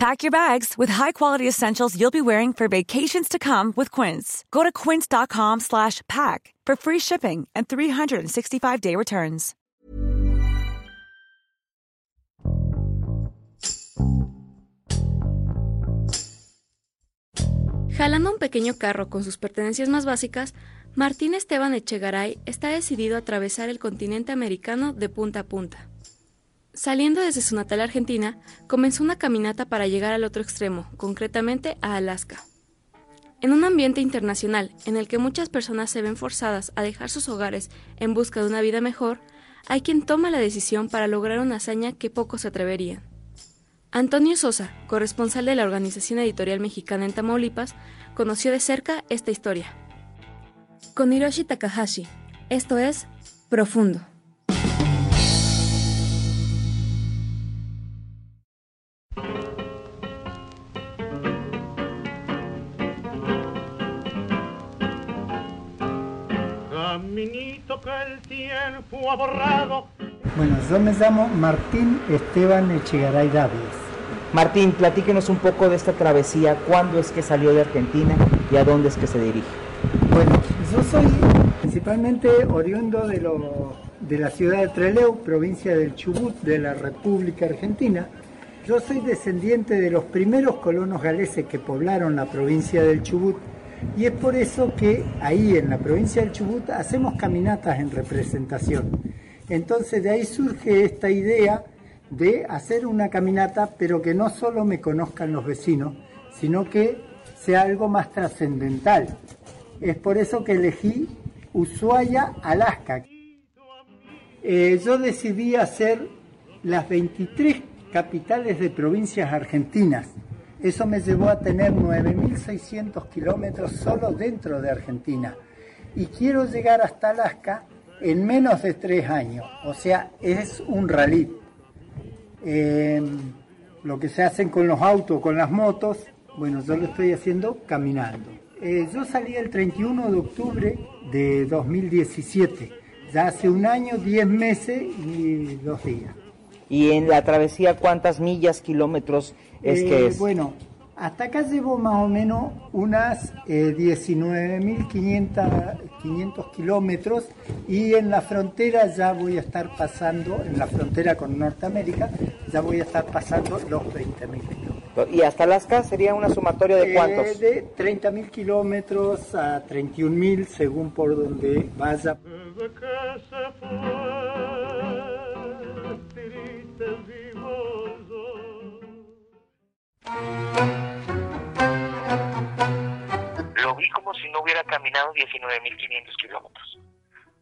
Pack your bags with high-quality essentials you'll be wearing for vacations to come with Quince. Go to quince.com slash pack for free shipping and 365-day returns. Jalando un pequeño carro con sus pertenencias más básicas, Martín Esteban Echegaray está decidido a atravesar el continente americano de punta a punta. Saliendo desde su natal Argentina, comenzó una caminata para llegar al otro extremo, concretamente a Alaska. En un ambiente internacional en el que muchas personas se ven forzadas a dejar sus hogares en busca de una vida mejor, hay quien toma la decisión para lograr una hazaña que pocos se atreverían. Antonio Sosa, corresponsal de la Organización Editorial Mexicana en Tamaulipas, conoció de cerca esta historia. Con Hiroshi Takahashi, esto es Profundo. Tiempo ha borrado. Bueno, yo me llamo Martín Esteban Echegaray Dávides. Martín, platíquenos un poco de esta travesía, cuándo es que salió de Argentina y a dónde es que se dirige. Bueno, yo soy principalmente oriundo de, lo, de la ciudad de Trelew, provincia del Chubut, de la República Argentina. Yo soy descendiente de los primeros colonos galeses que poblaron la provincia del Chubut y es por eso que ahí en la provincia del Chubut hacemos caminatas en representación. Entonces de ahí surge esta idea de hacer una caminata, pero que no solo me conozcan los vecinos, sino que sea algo más trascendental. Es por eso que elegí Ushuaia, Alaska. Eh, yo decidí hacer las 23 capitales de provincias argentinas eso me llevó a tener 9.600 kilómetros solo dentro de Argentina. Y quiero llegar hasta Alaska en menos de tres años. O sea, es un rally. Em, lo que se hacen con los autos, con las motos, bueno, yo lo estoy haciendo caminando. Eh, yo salí el 31 de octubre de 2017, ya hace un año, 10 meses y dos días. ¿Y en la travesía cuántas millas, kilómetros es que eh, es? Bueno, hasta acá llevo más o menos unas eh, 19.500 kilómetros y en la frontera ya voy a estar pasando, en la frontera con Norteamérica, ya voy a estar pasando los 20.000 kilómetros. ¿Y hasta Alaska sería una sumatoria de cuántos? Eh, de 30.000 kilómetros a 31.000 según por donde vaya. Desde que se fue, caminado 19.500 kilómetros.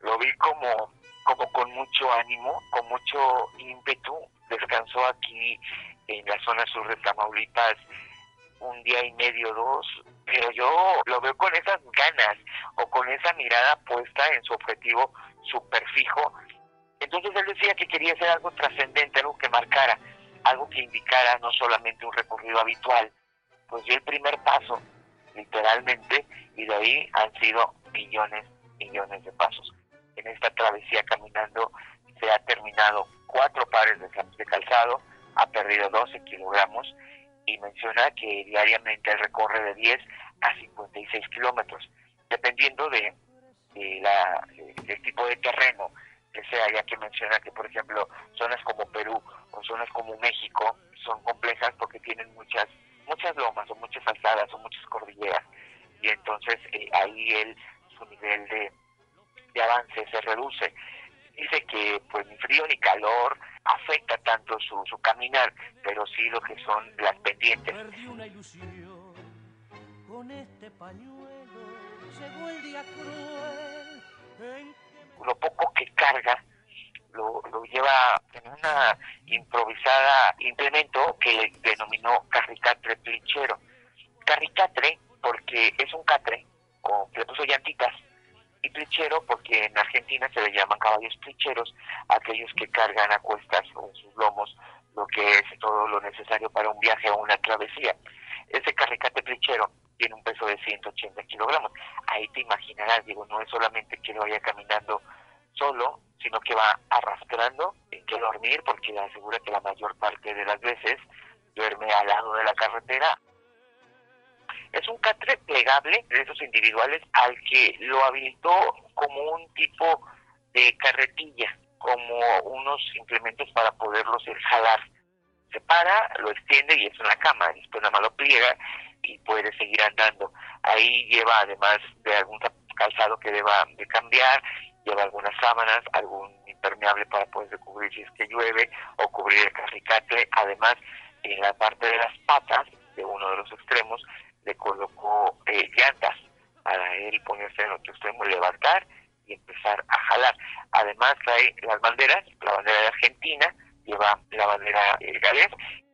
Lo vi como, como con mucho ánimo, con mucho ímpetu. Descansó aquí en la zona sur de Tamaulipas un día y medio, dos, pero yo lo veo con esas ganas o con esa mirada puesta en su objetivo súper fijo. Entonces él decía que quería hacer algo trascendente, algo que marcara, algo que indicara no solamente un recorrido habitual. Pues dio el primer paso, literalmente, y de ahí han sido millones, millones de pasos. En esta travesía caminando se ha terminado cuatro pares de, de calzado, ha perdido 12 kilogramos y menciona que diariamente recorre de 10 a 56 kilómetros, dependiendo de, de la, de- del tipo de terreno que sea, ya que menciona que, por ejemplo, zonas como Perú o zonas como México son complejas porque tienen muchas muchas lomas o muchas alzadas o muchas cordilleras y entonces eh, ahí él su nivel de, de avance se reduce dice que pues ni frío ni calor afecta tanto su, su caminar pero sí lo que son las pendientes Perdí una ilusión con este pañuelo. Llegó el día cruel en que lo poco que carga lo, lo lleva en una improvisada implemento que le denominó carricatre plichero. Carricatre porque es un catre, con, le puso llantitas, y plichero porque en Argentina se le llaman caballos plicheros aquellos que cargan a cuestas o en sus lomos lo que es todo lo necesario para un viaje o una travesía. Ese carricate plichero tiene un peso de 180 kilogramos. Ahí te imaginarás, digo, no es solamente que lo vaya caminando solo, sino que va arrastrando, que dormir, porque asegura que la mayor parte de las veces duerme al lado de la carretera. Es un catre plegable de esos individuales al que lo habilitó como un tipo de carretilla, como unos implementos para poderlos jalar. Se para, lo extiende y es una cama, después nada más lo pliega y puede seguir andando. Ahí lleva además de algún calzado que deba de cambiar, lleva algunas sábanas, algún impermeable para poder cubrir si es que llueve o cubrir el carricate. Además, en la parte de las patas de uno de los extremos le colocó eh, llantas para él ponerse en otro extremo, levantar y empezar a jalar. Además trae las banderas, la bandera de Argentina, lleva la bandera eh, galés.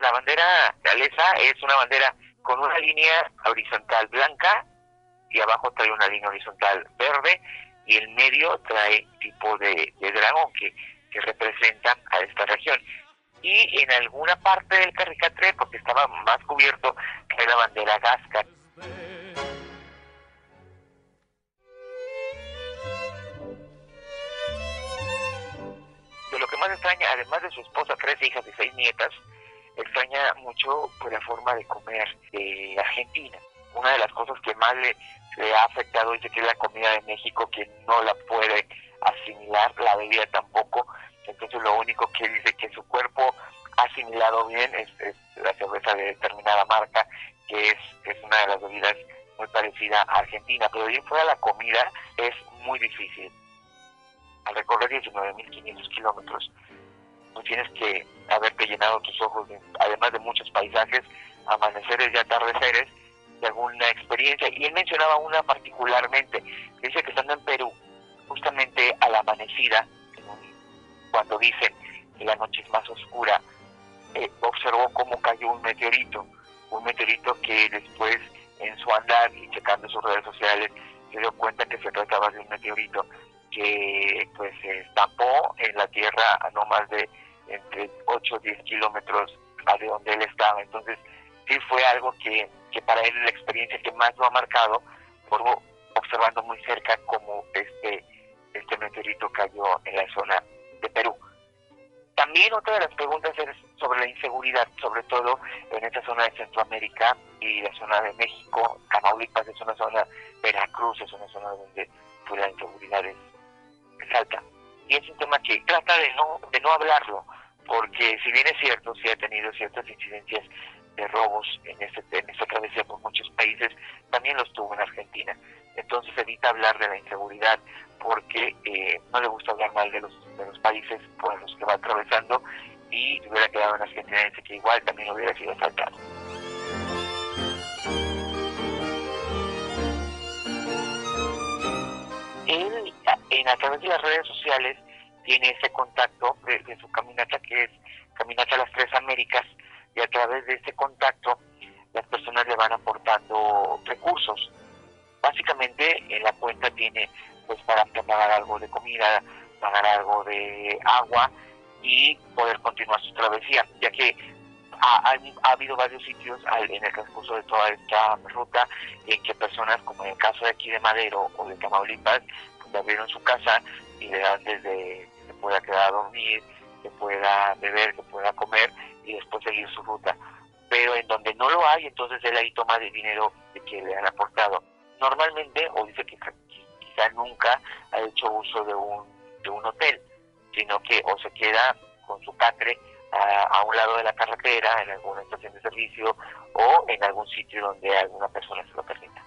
La bandera galesa es una bandera con una línea horizontal blanca y abajo trae una línea horizontal verde y el medio trae tipo de, dragón que, que representa a esta región. Y en alguna parte del Carricatre, porque estaba más cubierto, que la bandera gasca. De lo que más extraña, además de su esposa, tres hijas y seis nietas, extraña mucho pues, la forma de comer de Argentina. Una de las cosas que más le, ha afectado dice que es la comida de México que no la puede asimilar, la bebida tampoco, entonces lo único que dice que su cuerpo ha asimilado bien es, la cerveza de determinada marca, que es, es una de las bebidas muy parecida a Argentina, pero bien fuera la comida es muy difícil. Al recorrer 19.500 kilómetros, no tienes que haberte llenado tus ojos, además de muchos paisajes, amaneceres y atardeceres, de alguna experiencia. Y él mencionaba una particularmente, dice que estando en Perú, justamente a la amanecida, cuando dice que la noche es más oscura, eh, observó cómo cayó un meteorito, un meteorito que después en su andar y checando sus redes sociales se dio cuenta que se trataba de un meteorito que pues se estampó en la Tierra a no más de entre 8 o 10 kilómetros de donde él estaba. Entonces sí fue algo que, que para él la experiencia que más lo ha marcado, por observando muy cerca cómo este, este meteorito cayó en la zona de Perú. También otra de las preguntas es sobre la inseguridad, sobre todo en esta zona de Centroamérica y la zona de México. Tamaulipas es una zona, Veracruz es una zona donde pues, la inseguridad es, alta. Y es un tema que trata de no, de no hablarlo, porque si bien es cierto, sí ha tenido ciertas incidencias de robos en, este, en esta travesía por muchos países, también los tuvo en Argentina. Entonces evita hablar de la inseguridad porque eh, no le gusta hablar mal de los, de los países por los que va atravesando y hubiera quedado en Argentina que igual también hubiera sido asaltado. Él, en, a través de las redes sociales, tiene ese contacto de, de su caminata que es Caminata a las Tres Américas, y a través de ese contacto las personas le van aportando recursos. Básicamente en la cuenta tiene pues para pagar algo de comida, pagar algo de agua y poder continuar su travesía, ya que ha, ha, habido varios sitios en el transcurso de toda esta ruta en que personas, como en el caso de aquí de Madero o de Tamaulipas, pues abrieron su casa y le dan desde que pueda quedar a dormir, que pueda beber, que pueda comer y después seguir su ruta. Pero en donde no lo hay, entonces él ahí toma el dinero de que le han aportado. Normalmente, o dice que quizá nunca ha hecho uso de un, de un hotel, sino que o se queda con su catre a, a, un lado de la carretera, en alguna estación de servicio o en algún sitio donde alguna persona se lo permita.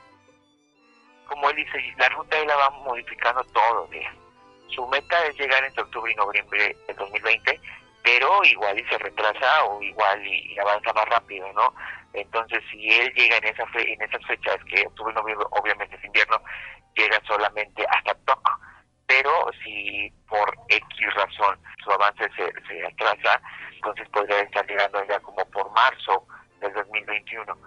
Como él dice, la ruta él la va modificando todos los días. Su meta es llegar entre octubre y noviembre del 2020 pero igual y se retrasa o igual y, avanza más rápido, ¿no? Entonces, si él llega en, esa fe, en esas fechas, que octubre, noviembre, obviamente es invierno, llega solamente hasta TOC, pero si por X razón su avance se, se atrasa, entonces podría estar llegando ya como por marzo del 2021,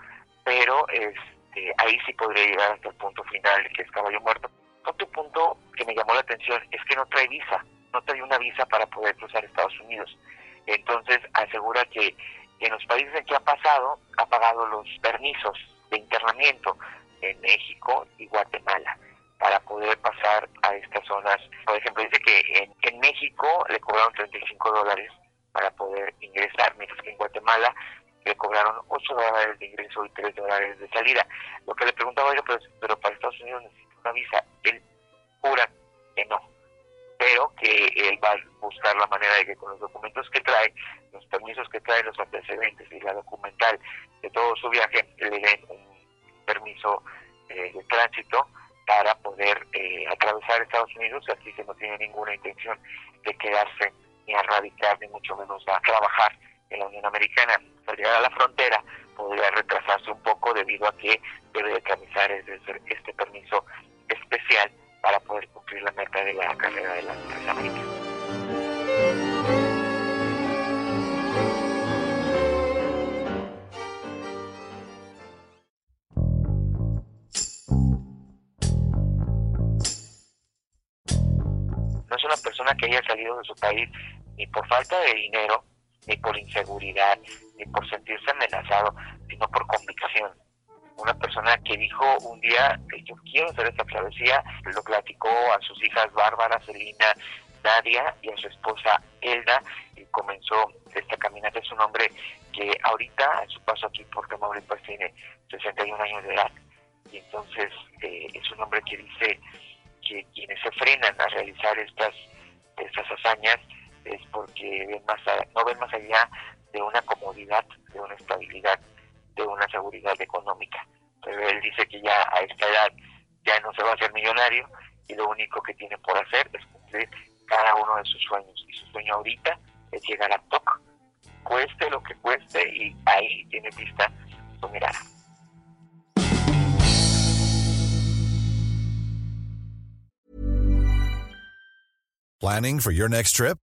pero este, ahí sí podría llegar hasta el punto final, que es Caballo Muerto. Otro punto que me llamó la atención es que no trae visa, no trae una visa para poder cruzar Estados Unidos. Entonces asegura que en los países en que ha pasado ha pagado los permisos de internamiento en México y Guatemala para poder pasar a estas zonas. Por ejemplo, dice que en, en México le cobraron 35 dólares para poder ingresar, mientras que en Guatemala le cobraron 8 dólares de ingreso y 3 dólares de salida. Lo que le preguntaba, oiga, pero, pero para Estados Unidos necesita una visa. Él jura que no, que él va a buscar la manera de que con los documentos que trae, los permisos que trae, los antecedentes y la documental de todo su viaje, le den un permiso eh, de tránsito para poder eh, atravesar Estados Unidos, así que no tiene ninguna intención de quedarse ni a radicar, ni mucho menos a trabajar en la Unión Americana. Al llegar a la frontera podría retrasarse un poco debido a que debe de tramitar este permiso especial para poder cumplir la meta de la carrera de las tres Américas. No es una persona que haya salido de su país ni por falta de dinero, ni por inseguridad, ni por sentirse amenazado, sino por convicción. Una persona que dijo un día, yo quiero hacer esta travesía, lo platicó a sus hijas Bárbara, Celina, Nadia y a su esposa Elda, y comenzó esta caminata. Es un hombre que ahorita, a su paso aquí por Tamaulipas, tiene 61 años de edad. Y entonces eh, es un hombre que dice que quienes se frenan a realizar estas, estas hazañas es porque ven más no ven más allá de una comodidad, de una estabilidad, de una seguridad económica. Pero él dice que ya a esta edad ya no se va a hacer millonario y lo único que tiene por hacer es cumplir cada uno de sus sueños. Y su sueño ahorita es llegar a TOC, cueste lo que cueste, y ahí tiene vista su mirada. Planning for your next trip?